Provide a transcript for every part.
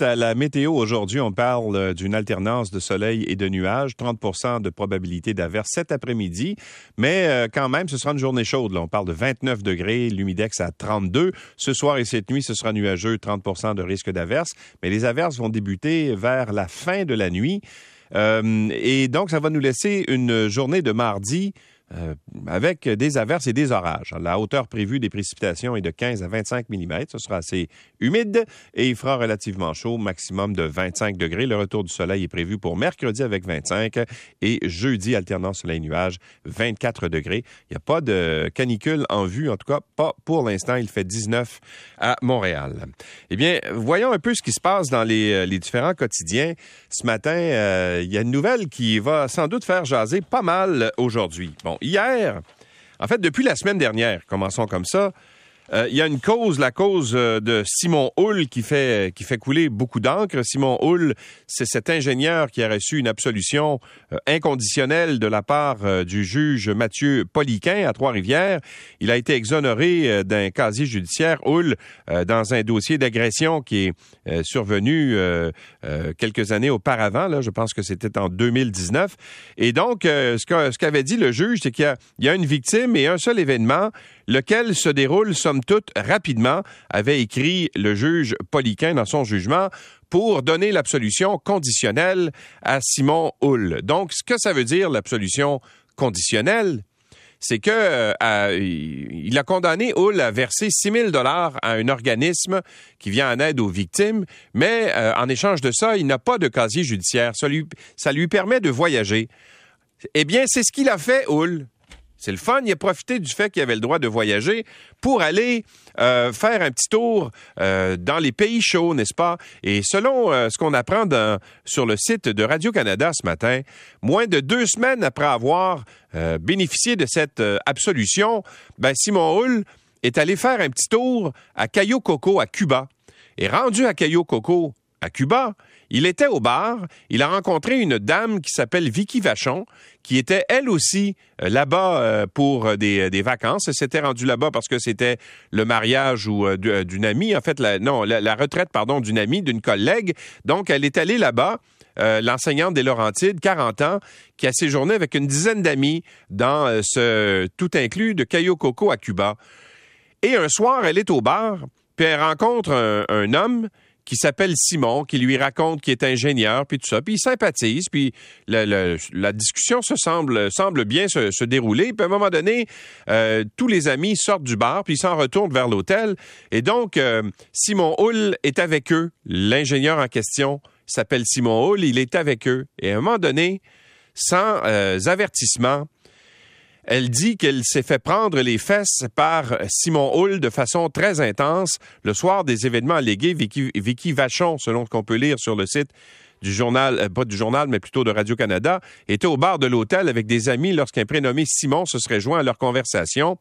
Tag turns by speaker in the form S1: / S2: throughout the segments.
S1: À la météo aujourd'hui, on parle euh, d'une alternance de soleil et de nuages, 30% de probabilité d'averse cet après-midi, mais euh, quand même, ce sera une journée chaude. Là. On parle de 29 degrés, l'humidex à 32. Ce soir et cette nuit, ce sera nuageux, 30% de risque d'averse, mais les averses vont débuter vers la fin de la nuit. Euh, et donc, ça va nous laisser une journée de mardi euh, avec des averses et des orages. La hauteur prévue des précipitations est de 15 à 25 mm. Ce sera assez humide et il fera relativement chaud, maximum de 25 degrés. Le retour du soleil est prévu pour mercredi avec 25 et jeudi, alternant soleil-nuage, 24 degrés. Il n'y a pas de canicule en vue, en tout cas pas pour l'instant. Il fait 19 à Montréal. Eh bien, voyons un peu ce qui se passe dans les, euh, différents quotidiens. Ce matin, euh, il y a une nouvelle qui va sans doute faire jaser pas mal aujourd'hui. Bon, hier, en fait, depuis la semaine dernière, commençons comme ça, euh, il y a une cause, la cause euh, de Simon Hull qui fait, qui fait couler beaucoup d'encre. Simon Hull, c'est cet ingénieur qui a reçu une absolution euh, inconditionnelle de la part du juge Mathieu Poliquin à Trois-Rivières. Il a été exonéré d'un casier judiciaire Hull dans un dossier d'agression qui est survenu quelques années auparavant. Là, je pense que c'était en 2019. Et donc, ce qu'avait dit le juge, c'est qu'il y, y a une victime et un seul événement lequel se déroule, somme toute, rapidement, avait écrit le juge Poliquin dans son jugement pour donner l'absolution conditionnelle à Simon Hull. Donc, ce que ça veut dire, l'absolution conditionnelle, c'est que euh, il a condamné Hull à verser 6 000 dollars à un organisme qui vient en aide aux victimes, mais euh, en échange de ça, il n'a pas de casier judiciaire. Ça lui, ça lui permet de voyager. Eh bien, c'est ce qu'il a fait, Hull. C'est le fun. Il a profité du fait qu'il avait le droit de voyager pour aller euh, faire un petit tour euh, dans les pays chauds, n'est-ce pas? Et selon euh, ce qu'on apprend sur le site de Radio-Canada ce matin, moins de deux semaines après avoir bénéficié de cette absolution, ben Simon Hull est allé faire un petit tour à Cayo Coco à Cuba. Et rendu à Cayo Coco à Cuba, il était au bar, il a rencontré une dame qui s'appelle Vicky Vachon, qui était elle aussi euh, là-bas euh, pour euh, des, vacances. Elle s'était rendue là-bas parce que c'était le mariage d'une amie, en fait, non, la, retraite, pardon, d'une amie, d'une collègue. Donc, elle est allée là-bas. l'enseignante des Laurentides, 40 ans, qui a séjourné avec une dizaine d'amis dans ce tout inclus de Cayo Coco à Cuba. Et un soir, elle est au bar, puis elle rencontre un homme qui s'appelle Simon, qui lui raconte qu'il est ingénieur, puis tout ça. Puis il sympathise, puis la, discussion se semble, bien se, dérouler. Puis à un moment donné, euh, tous les amis sortent du bar, puis ils s'en retournent vers l'hôtel. Et donc, euh, Simon Hull est avec eux. L'ingénieur en question s'appelle Simon Hull, il est avec eux. Et à un moment donné, sans euh, avertissement, elle dit qu'elle s'est fait prendre les fesses par Simon Hull de façon très intense le soir des événements allégués. Vicky, Vachon, selon ce qu'on peut lire sur le site du journal, euh, pas du journal, mais plutôt de Radio-Canada, était au bar de l'hôtel avec des amis lorsqu'un prénommé Simon se serait joint à leur conversation.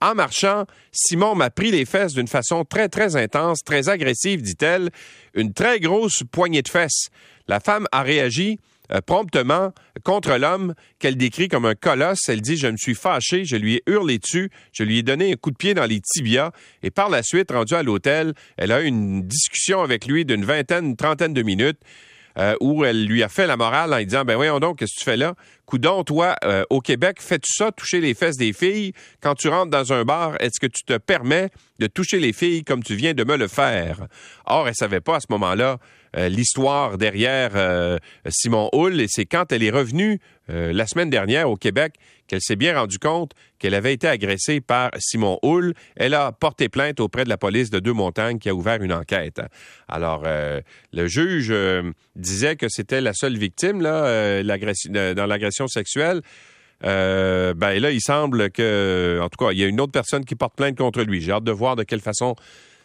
S1: En marchant, Simon m'a pris les fesses d'une façon très, très intense, très agressive, dit-elle, une très grosse poignée de fesses. La femme a réagi euh, promptement contre l'homme qu'elle décrit comme un colosse. Elle dit, je me suis fâché, je lui ai hurlé dessus, je lui ai donné un coup de pied dans les tibias et par la suite, rendue à l'hôtel, elle a eu une discussion avec lui d'une vingtaine, trentaine de minutes. Euh, où elle lui a fait la morale en disant ben voyons donc qu'est-ce que tu fais là? Coudon toi euh, au Québec fais-tu ça toucher les fesses des filles? Quand tu rentres dans un bar est-ce que tu te permets de toucher les filles comme tu viens de me le faire? Or elle savait pas à ce moment-là euh, l'histoire derrière euh, Simon Hull et c'est quand elle est revenue la semaine dernière au Québec qu'elle s'est bien rendue compte qu'elle avait été agressée par Simon Hull. Elle a porté plainte auprès de la police de Deux-Montagnes qui a ouvert une enquête. Alors, le juge disait que c'était la seule victime là, dans l'agression sexuelle. ben là, il semble que, en tout cas, il y a une autre personne qui porte plainte contre lui. J'ai hâte de voir de quelle façon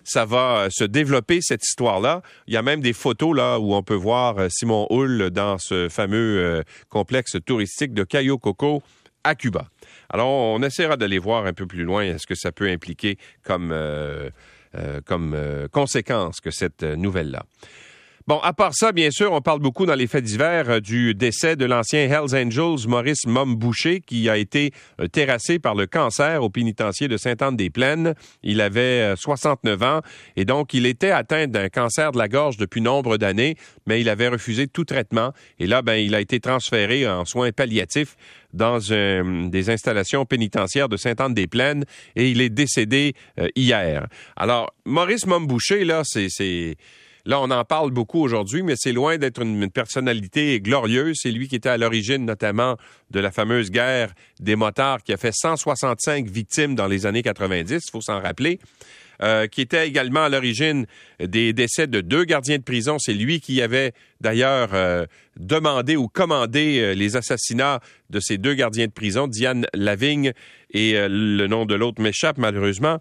S1: ça va euh, se développer cette histoire-là. Il y a même des photos là où on peut voir euh, Simon Hull dans ce fameux euh, complexe touristique de Cayo Coco à Cuba. Alors, on essaiera d'aller voir un peu plus loin ce que ça peut impliquer comme, comme conséquence que cette nouvelle-là. Bon, à part ça, bien sûr, on parle beaucoup dans les faits divers euh, du décès de l'ancien Hells Angels Maurice Mom-Boucher qui a été euh, terrassé par le cancer au pénitencier de Sainte-Anne-des-Plaines. Il avait 69 euh, ans et donc il était atteint d'un cancer de la gorge depuis nombre d'années, mais il avait refusé tout traitement et là, ben, il a été transféré en soins palliatifs dans des installations pénitentiaires de Sainte-Anne-des-Plaines et il est décédé hier. Alors, Maurice Mom-Boucher, là, c'est Là, on en parle beaucoup aujourd'hui, mais c'est loin d'être une, personnalité glorieuse. C'est lui qui était à l'origine notamment de la fameuse guerre des motards qui a fait 165 victimes dans les années 90, il faut s'en rappeler. Euh, qui était également à l'origine des décès de deux gardiens de prison. C'est lui qui avait d'ailleurs euh, demandé ou commandé euh, les assassinats de ces deux gardiens de prison, Diane Lavigne et le nom de l'autre m'échappe malheureusement.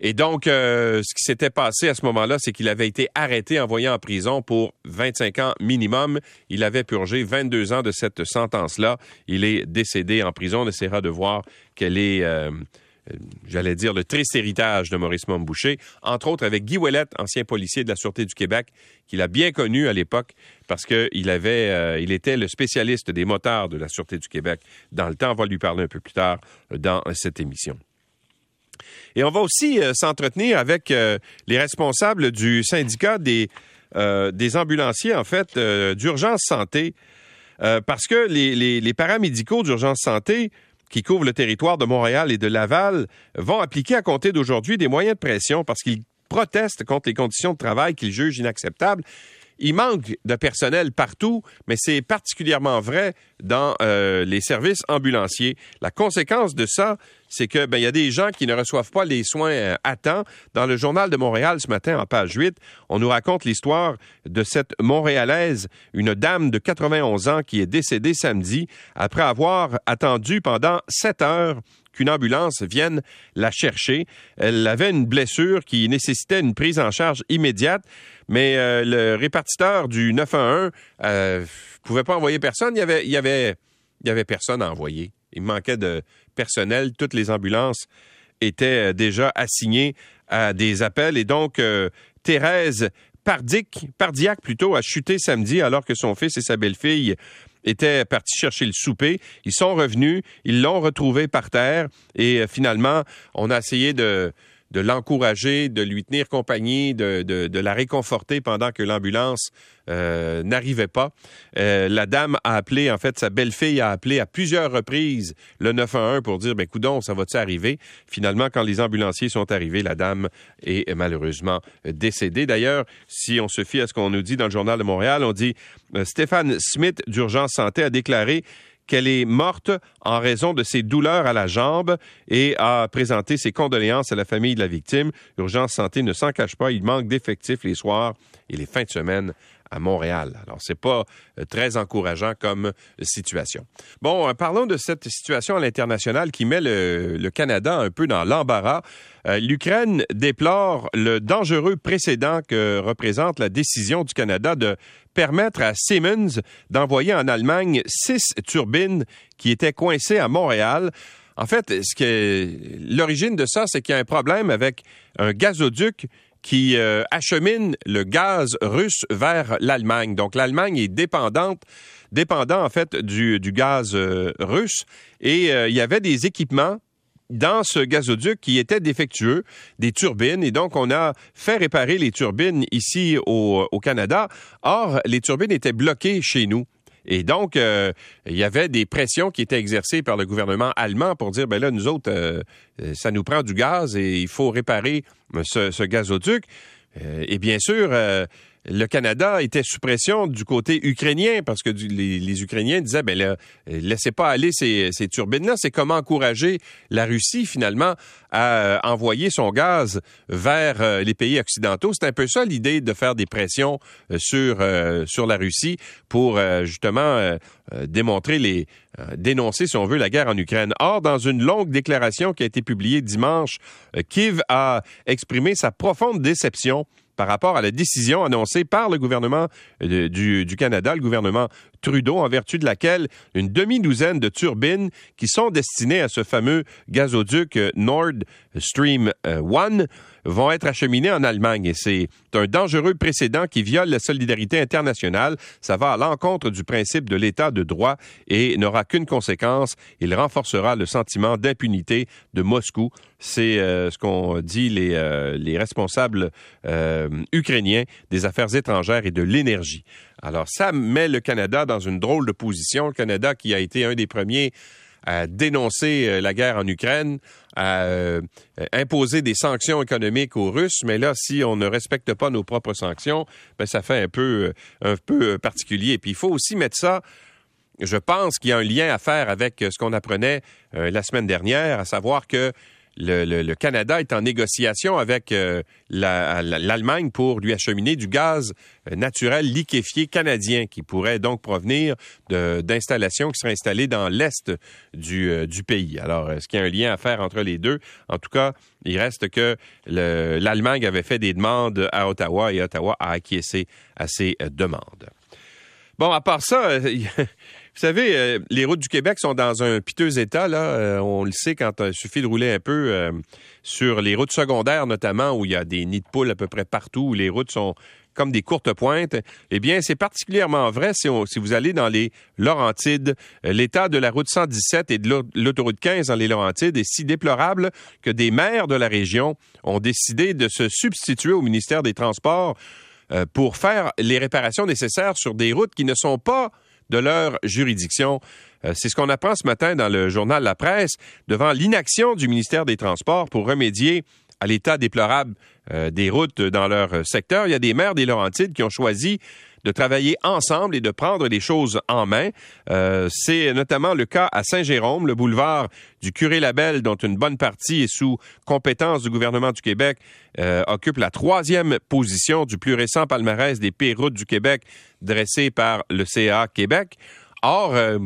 S1: Et donc, euh, ce qui s'était passé à ce moment-là, c'est qu'il avait été arrêté, envoyé en prison pour 25 ans minimum. Il avait purgé 22 ans de cette sentence-là. Il est décédé en prison. On essaiera de voir quel est... Euh, j'allais dire, le triste héritage de Maurice Momboucher, entre autres avec Guy Ouellette, ancien policier de la Sûreté du Québec, qu'il a bien connu à l'époque parce qu'il avait, euh, était le spécialiste des motards de la Sûreté du Québec dans le temps. On va lui parler un peu plus tard dans cette émission. Et on va aussi euh, s'entretenir avec euh, les responsables du syndicat des, euh, des ambulanciers, en fait, d'urgence santé, parce que les, les, les paramédicaux d'urgence santé qui couvrent le territoire de Montréal et de Laval vont appliquer à compter d'aujourd'hui des moyens de pression parce qu'ils protestent contre les conditions de travail qu'ils jugent inacceptables il manque de personnel partout, mais c'est particulièrement vrai dans euh, les services ambulanciers. La conséquence de ça, c'est que ben il y a des gens qui ne reçoivent pas les soins euh, à temps. Dans le journal de Montréal ce matin en page 8, on nous raconte l'histoire de cette montréalaise, une dame de 91 ans qui est décédée samedi après avoir attendu pendant sept heures qu'une ambulance vienne la chercher. Elle avait une blessure qui nécessitait une prise en charge immédiate, mais euh, le répartiteur du 911 euh, pouvait pas envoyer personne. Il y avait, personne à envoyer. Il manquait de personnel. Toutes les ambulances étaient euh, déjà assignées à des appels et donc Thérèse Pardic, Pardiac plutôt, a chuté samedi alors que son fils et sa belle-fille étaient partis chercher le souper. Ils sont revenus, ils l'ont retrouvé par terre et euh, finalement, on a essayé de, de l'encourager, de lui tenir compagnie, de, de, la réconforter pendant que l'ambulance euh, n'arrivait pas. Euh, la dame a appelé, en fait, sa belle-fille a appelé à plusieurs reprises le 911 pour dire, ben coudon, ça va-tu arriver? Finalement, quand les ambulanciers sont arrivés, la dame est malheureusement décédée. D'ailleurs, si on se fie à ce qu'on nous dit dans le Journal de Montréal, on dit, euh, Stéphane Smith d'Urgence Santé a déclaré qu'elle est morte en raison de ses douleurs à la jambe et a présenté ses condoléances à la famille de la victime. Urgence Santé ne s'en cache pas, il manque d'effectifs les soirs et les fins de semaine à Montréal. Alors, c'est pas euh, très encourageant comme euh, situation. Bon, euh, parlons de cette situation à l'international qui met le, Canada un peu dans l'embarras. L'Ukraine déplore le dangereux précédent que représente la décision du Canada de permettre à Siemens d'envoyer en Allemagne six turbines qui étaient coincées à Montréal. En fait, l'origine de ça, c'est qu'il y a un problème avec un gazoduc qui euh, achemine le gaz russe vers l'Allemagne. Donc l'Allemagne est dépendante dépendant en fait du, du gaz euh, russe et euh, il y avait des équipements dans ce gazoduc qui étaient défectueux, des turbines, et donc on a fait réparer les turbines ici au, au Canada. Or, les turbines étaient bloquées chez nous. Et donc, euh, il y avait des pressions qui étaient exercées par le gouvernement allemand pour dire, ben là, nous autres, euh, ça nous prend du gaz et il faut réparer ce, ce gazoduc. Euh, et bien sûr, le Canada était sous pression du côté ukrainien parce que les, Ukrainiens disaient ben là, laissez pas aller ces, turbines-là. C'est comment encourager la Russie finalement à envoyer son gaz vers euh, les pays occidentaux. C'est un peu ça l'idée de faire des pressions euh, sur euh, sur la Russie pour justement démontrer les dénoncer si on veut la guerre en Ukraine. Or, dans une longue déclaration qui a été publiée dimanche, Kiev a exprimé sa profonde déception par rapport à la décision annoncée par le gouvernement euh, du, Canada, le gouvernement Trudeau, en vertu de laquelle une demi-douzaine de turbines qui sont destinées à ce fameux gazoduc euh, Nord Stream 1 euh, vont être acheminés en Allemagne. Et c'est un dangereux précédent qui viole la solidarité internationale. Ça va à l'encontre du principe de l'état de droit et n'aura qu'une conséquence. Il renforcera le sentiment d'impunité de Moscou. C'est euh, ce qu'ont dit les, euh, les responsables euh, ukrainiens des affaires étrangères et de l'énergie. Alors ça met le Canada dans une drôle de position. Le Canada qui a été un des premiers à dénoncer la guerre en Ukraine, à imposer des sanctions économiques aux Russes, mais là, si on ne respecte pas nos propres sanctions, ben, ça fait un peu, un peu particulier. Puis il faut aussi mettre ça je pense qu'il y a un lien à faire avec ce qu'on apprenait la semaine dernière, à savoir que le, Canada est en négociation avec euh, l'Allemagne pour lui acheminer du gaz euh, naturel liquéfié canadien qui pourrait donc provenir d'installations qui seraient installées dans l'est du, euh, du, pays. Alors, est-ce qu'il y a un lien à faire entre les deux? En tout cas, il reste que l'Allemagne avait fait des demandes à Ottawa et Ottawa a acquiescé à ces demandes. Bon, à part ça, Vous savez, euh, les routes du Québec sont dans un piteux état. Là. Euh, on le sait quand il suffit de rouler un peu euh, sur les routes secondaires, notamment, où il y a des nids de poules à peu près partout, où les routes sont comme des courtes pointes. Eh bien, c'est particulièrement vrai si, vous allez dans les Laurentides. L'état de la route 117 et de l'autoroute 15 dans les Laurentides est si déplorable que des maires de la région ont décidé de se substituer au ministère des Transports pour faire les réparations nécessaires sur des routes qui ne sont pas de leur juridiction. Euh, c'est ce qu'on apprend ce matin dans le journal La Presse devant l'inaction du ministère des Transports pour remédier à l'état déplorable euh, des routes dans leur secteur. Il y a des maires des Laurentides qui ont choisi de travailler ensemble et de prendre les choses en main. Euh, c'est notamment le cas à Saint-Jérôme, le boulevard du Curé-Labelle, dont une bonne partie est sous compétence du gouvernement du Québec, euh, occupe la troisième position du plus récent palmarès des pires routes du Québec dressé par le CA Québec. Or, euh,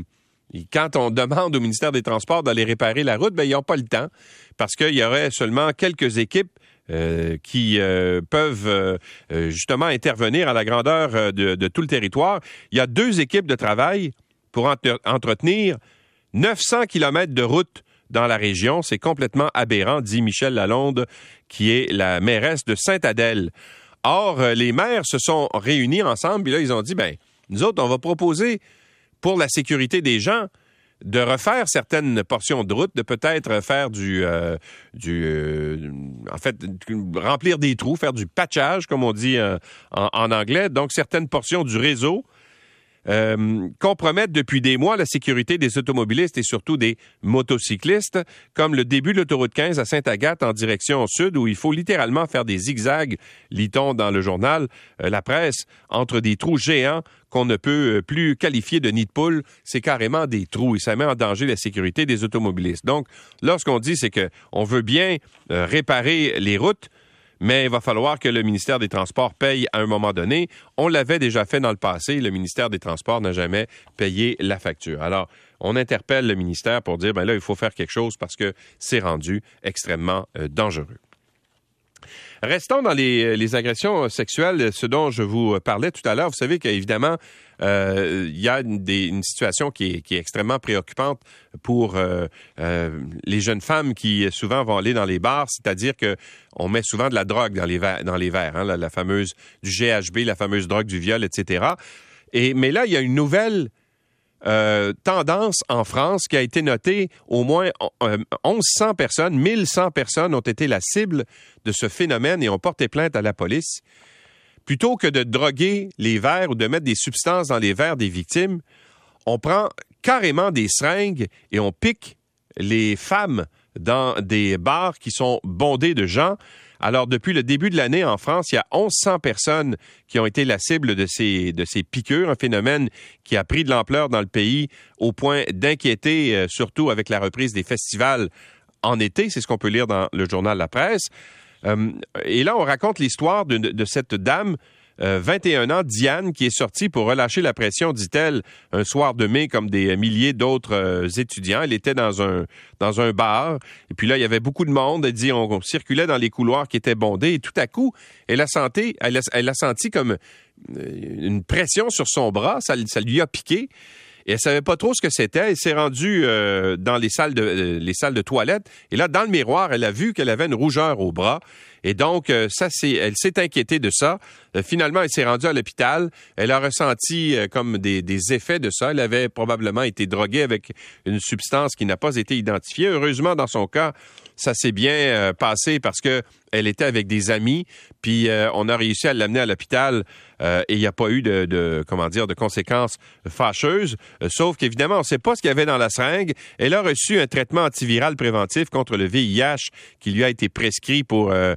S1: quand on demande au ministère des Transports d'aller réparer la route, ben, ils n'ont pas le temps parce qu'il y aurait seulement quelques équipes euh, qui euh, peuvent euh, justement intervenir à la grandeur de, tout le territoire. Il y a deux équipes de travail pour entretenir 900 kilomètres de route dans la région. C'est complètement aberrant, dit Michel Lalonde, qui est la mairesse de Sainte-Adèle. Or, les maires se sont réunis ensemble, et là, ils ont dit, ben, nous autres, on va proposer pour la sécurité des gens de refaire certaines portions de route, de peut-être faire du, euh, du euh, en fait, remplir des trous, faire du patchage, comme on dit euh, en, anglais. Donc, certaines portions du réseau euh, compromettent depuis des mois la sécurité des automobilistes et surtout des motocyclistes, comme le début de l'autoroute 15 à Sainte-Agathe en direction sud, où il faut littéralement faire des zigzags, lit-on dans le journal euh, La Presse, entre des trous géants qu'on ne peut euh, plus qualifier de nid de poule, c'est carrément des trous et ça met en danger la sécurité des automobilistes. Donc, là, ce qu'on dit, c'est qu'on veut bien réparer les routes, mais il va falloir que le ministère des Transports paye à un moment donné. On l'avait déjà fait dans le passé. Le ministère des Transports n'a jamais payé la facture. Alors, on interpelle le ministère pour dire, ben là, il faut faire quelque chose parce que c'est rendu extrêmement euh, dangereux. Restons dans les, agressions sexuelles, ce dont je vous parlais tout à l'heure. Vous savez qu'évidemment, euh, il y a une, situation qui est, extrêmement préoccupante pour euh, euh, les jeunes femmes qui souvent vont aller dans les bars, c'est-à-dire que on met souvent de la drogue dans les verres, hein, la, fameuse du GHB, la fameuse drogue du viol, etc. Et mais là, il y a une nouvelle euh, tendance en France qui a été notée. Au moins 1100 euh, personnes, 1100 personnes ont été la cible de ce phénomène et ont porté plainte à la police. Plutôt que de droguer les verres ou de mettre des substances dans les verres des victimes, on prend carrément des seringues et on pique les femmes dans des bars qui sont bondés de gens alors, depuis le début de l'année en France, il y a 1100 personnes qui ont été la cible de ces, de piqûres, un phénomène qui a pris de l'ampleur dans le pays au point d'inquiéter, euh, surtout avec la reprise des festivals en été. C'est ce qu'on peut lire dans le journal La Presse. Euh, et là, on raconte l'histoire de, cette dame 21 euh, ans, Diane, qui est sortie pour relâcher la pression, dit-elle, un soir de mai comme des milliers d'autres euh, étudiants. Elle était dans un, dans un bar. Et puis là, il y avait beaucoup de monde. Elle dit, on, circulait dans les couloirs qui étaient bondés. Et tout à coup, elle a senti, elle a, senti comme euh, une pression sur son bras. Ça, lui a piqué. Et elle savait pas trop ce que c'était. Elle s'est rendue dans les salles de les salles de toilette. Et là, dans le miroir, elle a vu qu'elle avait une rougeur au bras. Et donc, euh, ça, c'est, elle s'est inquiétée de ça. Euh, finalement, elle s'est rendue à l'hôpital. Elle a ressenti comme des, des, effets de ça. Elle avait probablement été droguée avec une substance qui n'a pas été identifiée. Heureusement, dans son cas, ça s'est bien passé parce que elle était avec des amis, puis on a réussi à l'amener à l'hôpital euh, et il n'y a pas eu de, comment dire de conséquences fâcheuses. Euh, sauf qu'évidemment, on ne sait pas ce qu'il y avait dans la seringue. Elle a reçu un traitement antiviral préventif contre le VIH qui lui a été prescrit pour euh,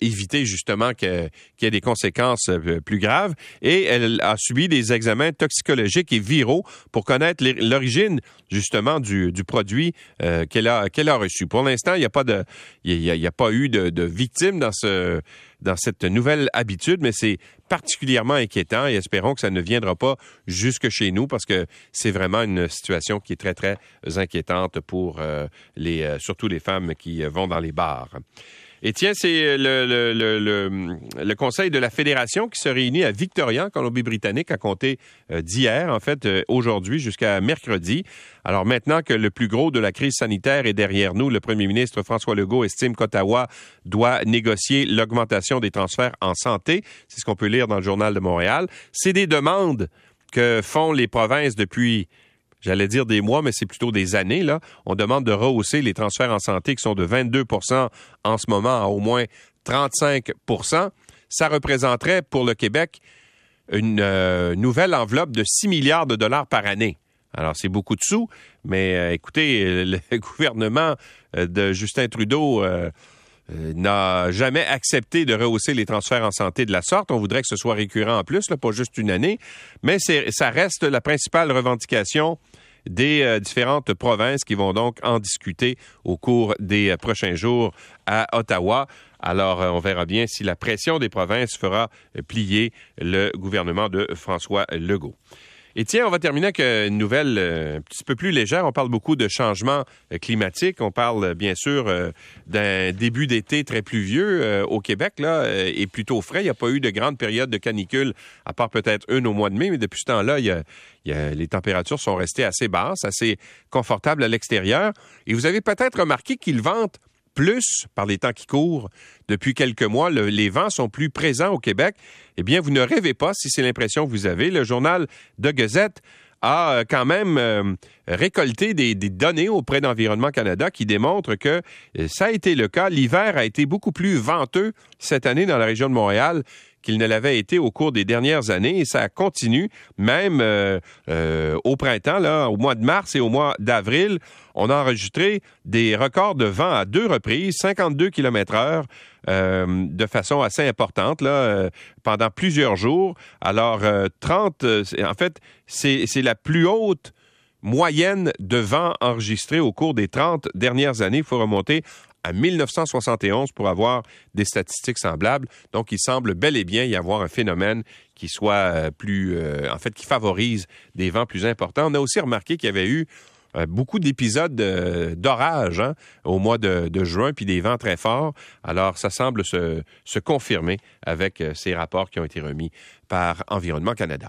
S1: éviter justement qu'il y ait des conséquences plus graves. Et elle a subi des examens toxicologiques et viraux pour connaître l'origine justement du, produit qu'elle a reçu. Pour l'instant, il n'y a pas eu de, de dans ce dans cette nouvelle habitude, mais c'est particulièrement inquiétant et espérons que ça ne viendra pas jusque chez nous parce que c'est vraiment une situation qui est très, très inquiétante pour euh, euh, surtout les femmes qui vont dans les bars. Et tiens, c'est le, le, le, le, Conseil de la Fédération qui se réunit à Victoria, en Colombie-Britannique, à compter euh, d'hier, en fait, euh, aujourd'hui jusqu'à mercredi. Alors maintenant que le plus gros de la crise sanitaire est derrière nous, le premier ministre François Legault estime qu'Ottawa doit négocier l'augmentation des transferts en santé. C'est ce qu'on peut lire dans le Journal de Montréal. C'est des demandes que font les provinces depuis j'allais dire des mois, mais c'est plutôt des années, là. On demande de rehausser les transferts en santé qui sont de 22% en ce moment à au moins 35% Ça représenterait pour le Québec une euh, nouvelle enveloppe de 6 milliards de dollars par année. Alors, c'est beaucoup de sous, mais euh, écoutez, le gouvernement euh, de Justin Trudeau n'a jamais accepté de rehausser les transferts en santé de la sorte. On voudrait que ce soit récurrent en plus, pas juste une année, mais ça reste la principale revendication des euh, différentes provinces qui vont donc en discuter au cours des euh, prochains jours à Ottawa. Alors, euh, on verra bien si la pression des provinces fera plier le gouvernement de François Legault. Et tiens, on va terminer avec une nouvelle euh, un petit peu plus légère. On parle beaucoup de changement euh, climatique. On parle euh, bien sûr d'un début d'été très pluvieux au Québec là et plutôt frais. Il n'y a pas eu de grande période de canicule, à part peut-être une au mois de mai, mais depuis ce temps-là, les températures sont restées assez basses, assez confortables à l'extérieur. Et vous avez peut-être remarqué qu'il vente plus par les temps qui courent. Depuis quelques mois, les vents sont plus présents au Québec. Eh bien, vous ne rêvez pas si c'est l'impression que vous avez. Le journal de Gazette a euh, quand même euh, récolté des, données auprès d'Environnement Canada qui démontrent que euh, ça a été le cas. L'hiver a été beaucoup plus venteux cette année dans la région de Montréal qu'il ne l'avait été au cours des dernières années et ça continue même euh, euh, au printemps, là, au mois de mars et au mois d'avril. On a enregistré des records de vent à deux reprises, 52 km heure, euh, de façon assez importante pendant plusieurs jours. Alors, 30, en fait, c'est la plus haute moyenne de vent enregistrée au cours des 30 dernières années. Il faut remonter à 1971 pour avoir des statistiques semblables. Donc, il semble bel et bien y avoir un phénomène qui soit euh, plus, euh, en fait, qui favorise des vents plus importants. On a aussi remarqué qu'il y avait eu euh, beaucoup d'épisodes d'orage hein, au mois de, juin, puis des vents très forts. Alors, ça semble se confirmer avec ces rapports qui ont été remis par Environnement Canada.